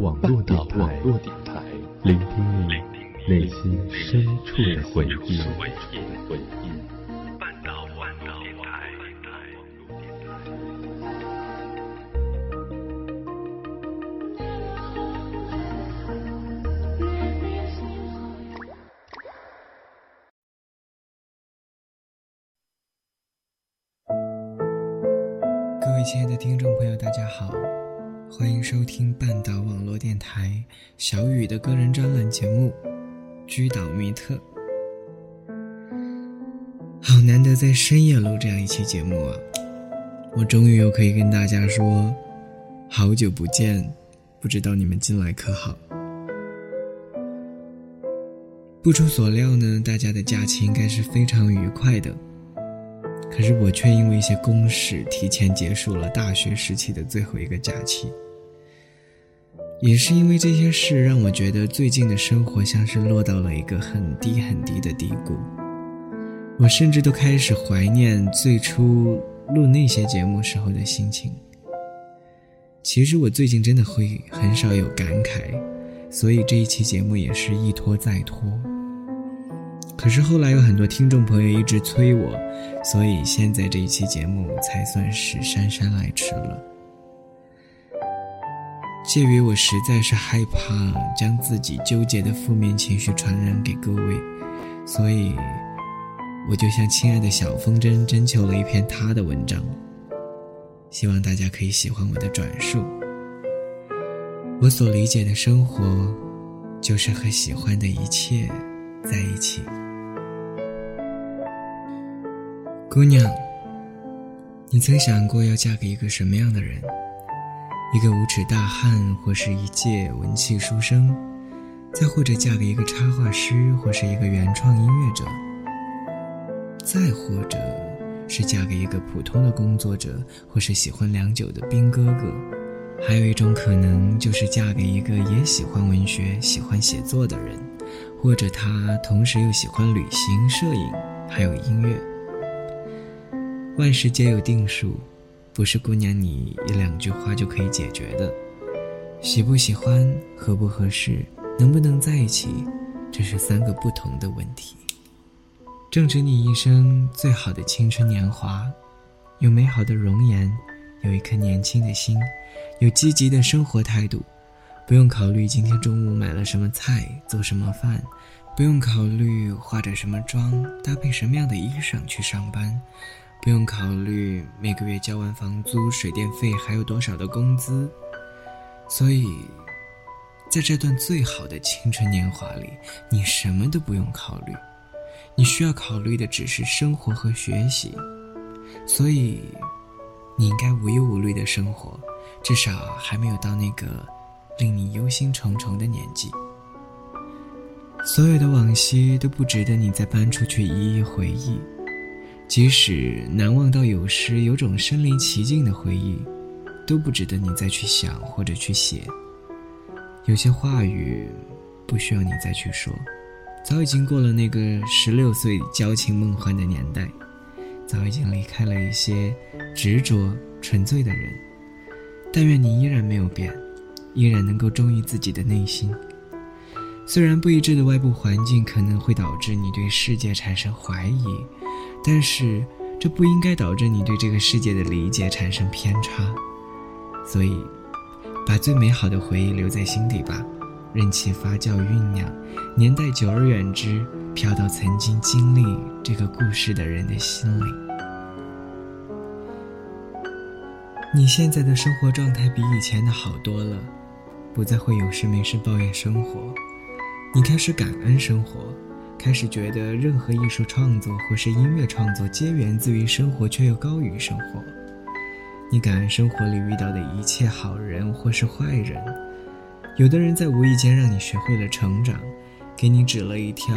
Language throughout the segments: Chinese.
网络电台，聆听你内心深处的回忆。各位亲爱的听众朋友，大家好，欢迎收听半岛网络电台小雨的个人专栏节目《居岛密特》。好难得在深夜录这样一期节目啊！我终于又可以跟大家说，好久不见，不知道你们近来可好？不出所料呢，大家的假期应该是非常愉快的。可是我却因为一些公事提前结束了大学时期的最后一个假期。也是因为这些事，让我觉得最近的生活像是落到了一个很低很低的低谷。我甚至都开始怀念最初录那些节目时候的心情。其实我最近真的会很少有感慨，所以这一期节目也是一拖再拖。可是后来有很多听众朋友一直催我，所以现在这一期节目才算是姗姗来迟了。介于我实在是害怕将自己纠结的负面情绪传染给各位，所以我就向亲爱的小风筝征求了一篇他的文章，希望大家可以喜欢我的转述。我所理解的生活，就是和喜欢的一切在一起。姑娘，你曾想过要嫁给一个什么样的人？一个无耻大汉，或是一介文气书生？再或者嫁给一个插画师，或是一个原创音乐者？再或者是嫁给一个普通的工作者，或是喜欢良久的兵哥哥？还有一种可能，就是嫁给一个也喜欢文学、喜欢写作的人，或者他同时又喜欢旅行、摄影，还有音乐。万事皆有定数，不是姑娘你一两句话就可以解决的。喜不喜欢，合不合适，能不能在一起，这是三个不同的问题。正值你一生最好的青春年华，有美好的容颜，有一颗年轻的心，有积极的生活态度，不用考虑今天中午买了什么菜，做什么饭，不用考虑化着什么妆，搭配什么样的衣裳去上班。不用考虑每个月交完房租、水电费还有多少的工资，所以，在这段最好的青春年华里，你什么都不用考虑，你需要考虑的只是生活和学习。所以，你应该无忧无虑的生活，至少还没有到那个令你忧心忡忡的年纪。所有的往昔都不值得你再搬出去一一回忆。即使难忘到有时有种身临其境的回忆，都不值得你再去想或者去写。有些话语，不需要你再去说，早已经过了那个十六岁娇情梦幻的年代，早已经离开了一些执着纯粹的人。但愿你依然没有变，依然能够忠于自己的内心。虽然不一致的外部环境可能会导致你对世界产生怀疑。但是，这不应该导致你对这个世界的理解产生偏差，所以，把最美好的回忆留在心底吧，任其发酵酝酿，年代久而远之，飘到曾经经历这个故事的人的心里。你现在的生活状态比以前的好多了，不再会有事没事抱怨生活，你开始感恩生活。开始觉得任何艺术创作或是音乐创作皆源自于生活，却又高于生活。你感恩生活里遇到的一切好人或是坏人，有的人在无意间让你学会了成长，给你指了一条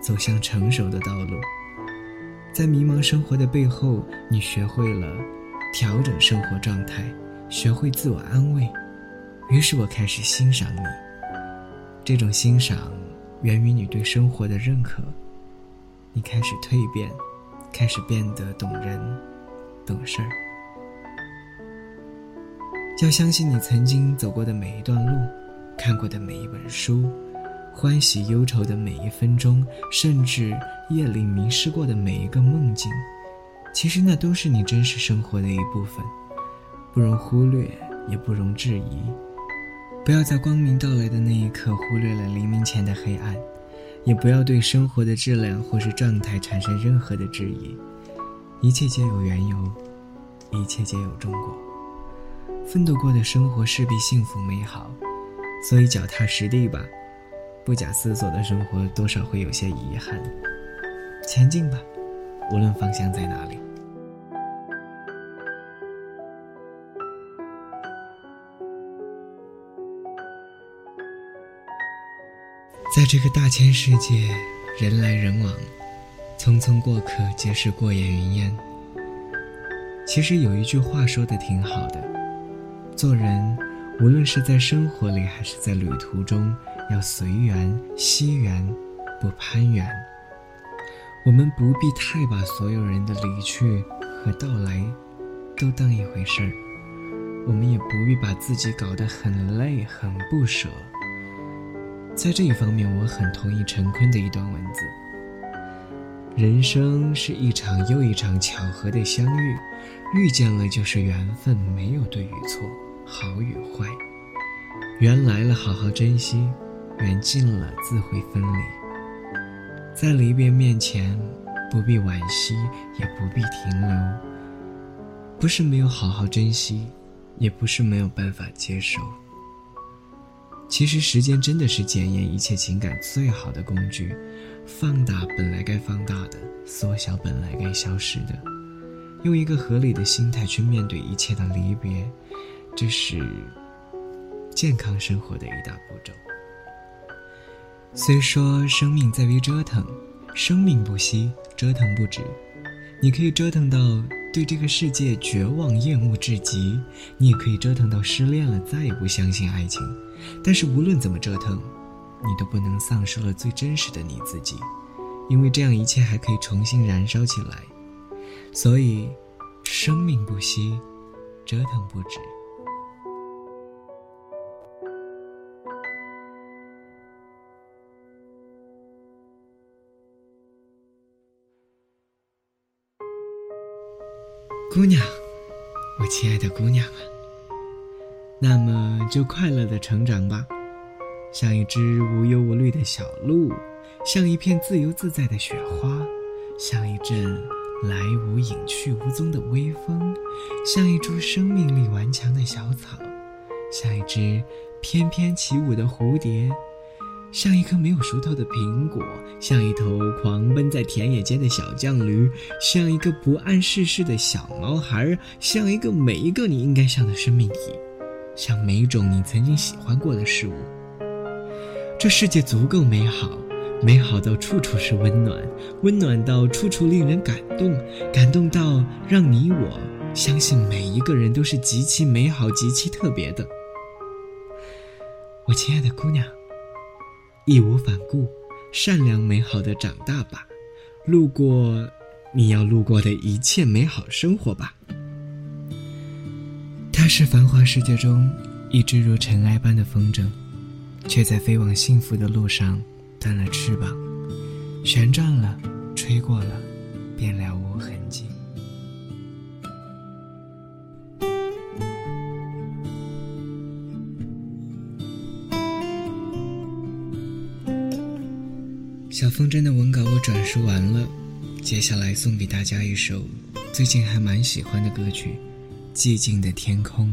走向成熟的道路。在迷茫生活的背后，你学会了调整生活状态，学会自我安慰。于是我开始欣赏你，这种欣赏。源于你对生活的认可，你开始蜕变，开始变得懂人、懂事儿。要相信你曾经走过的每一段路，看过的每一本书，欢喜忧愁的每一分钟，甚至夜里迷失过的每一个梦境，其实那都是你真实生活的一部分，不容忽略，也不容置疑。不要在光明到来的那一刻忽略了黎明前的黑暗，也不要对生活的质量或是状态产生任何的质疑。一切皆有缘由，一切皆有终果。奋斗过的生活势必幸福美好，所以脚踏实地吧。不假思索的生活多少会有些遗憾。前进吧，无论方向在哪里。这个大千世界，人来人往，匆匆过客皆是过眼云烟。其实有一句话说的挺好的。做人，无论是在生活里还是在旅途中，要随缘惜缘，不攀缘。我们不必太把所有人的离去和到来都当一回事儿，我们也不必把自己搞得很累很不舍。在这一方面，我很同意陈坤的一段文字：人生是一场又一场巧合的相遇，遇见了就是缘分，没有对与错。好与坏，缘来了好好珍惜，缘尽了自会分离。在离别面前，不必惋惜，也不必停留。不是没有好好珍惜，也不是没有办法接受。其实时间真的是检验一切情感最好的工具，放大本来该放大的，缩小本来该消失的，用一个合理的心态去面对一切的离别。这是健康生活的一大步骤。虽说生命在于折腾，生命不息，折腾不止。你可以折腾到对这个世界绝望厌恶至极，你也可以折腾到失恋了，再也不相信爱情。但是无论怎么折腾，你都不能丧失了最真实的你自己，因为这样一切还可以重新燃烧起来。所以，生命不息，折腾不止。姑娘，我亲爱的姑娘啊，那么就快乐的成长吧，像一只无忧无虑的小鹿，像一片自由自在的雪花，像一阵来无影去无踪的微风，像一株生命力顽强的小草，像一只翩翩起舞的蝴蝶。像一颗没有熟透的苹果，像一头狂奔在田野间的小犟驴，像一个不谙世事的小毛孩，像一个每一个你应该像的生命体，像每一种你曾经喜欢过的事物。这世界足够美好，美好到处处是温暖，温暖到处处令人感动，感动到让你我相信每一个人都是极其美好、极其特别的。我亲爱的姑娘。义无反顾，善良美好的长大吧，路过你要路过的一切美好生活吧。它是繁华世界中一只如尘埃般的风筝，却在飞往幸福的路上断了翅膀，旋转了，吹过了，便了无痕迹。小风筝的文稿我转述完了，接下来送给大家一首最近还蛮喜欢的歌曲《寂静的天空》。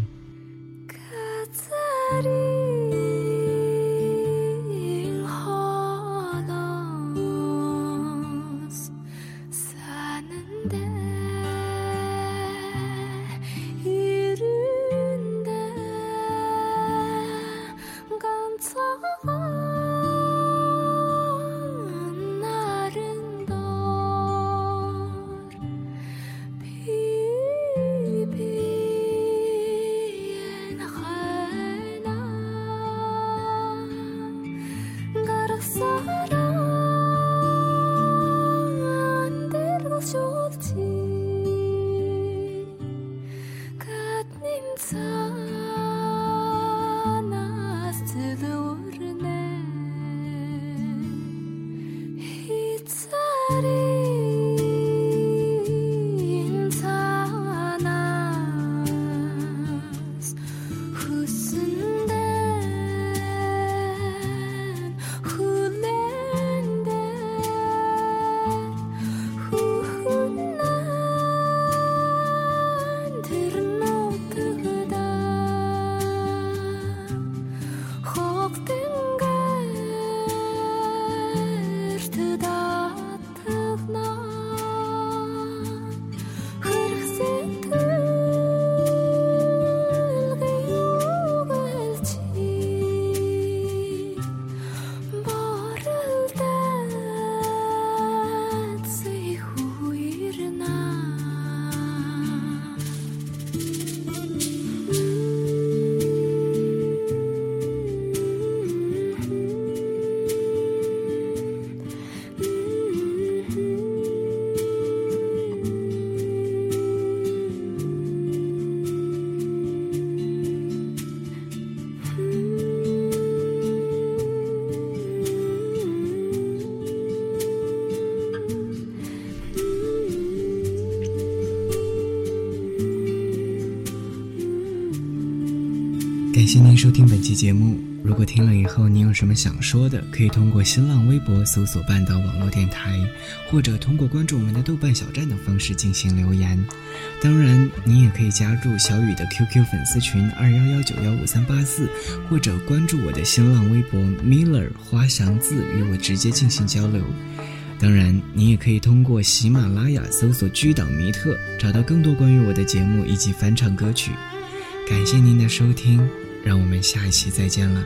谢您收听本期节目。如果听了以后您有什么想说的，可以通过新浪微博搜索“半岛网络电台”，或者通过关注我们的豆瓣小站等方式进行留言。当然，您也可以加入小雨的 QQ 粉丝群二幺幺九幺五三八四，或者关注我的新浪微博 Miller 花祥字与我直接进行交流。当然，您也可以通过喜马拉雅搜索“居岛弥特”，找到更多关于我的节目以及翻唱歌曲。感谢您的收听。让我们下一期再见了。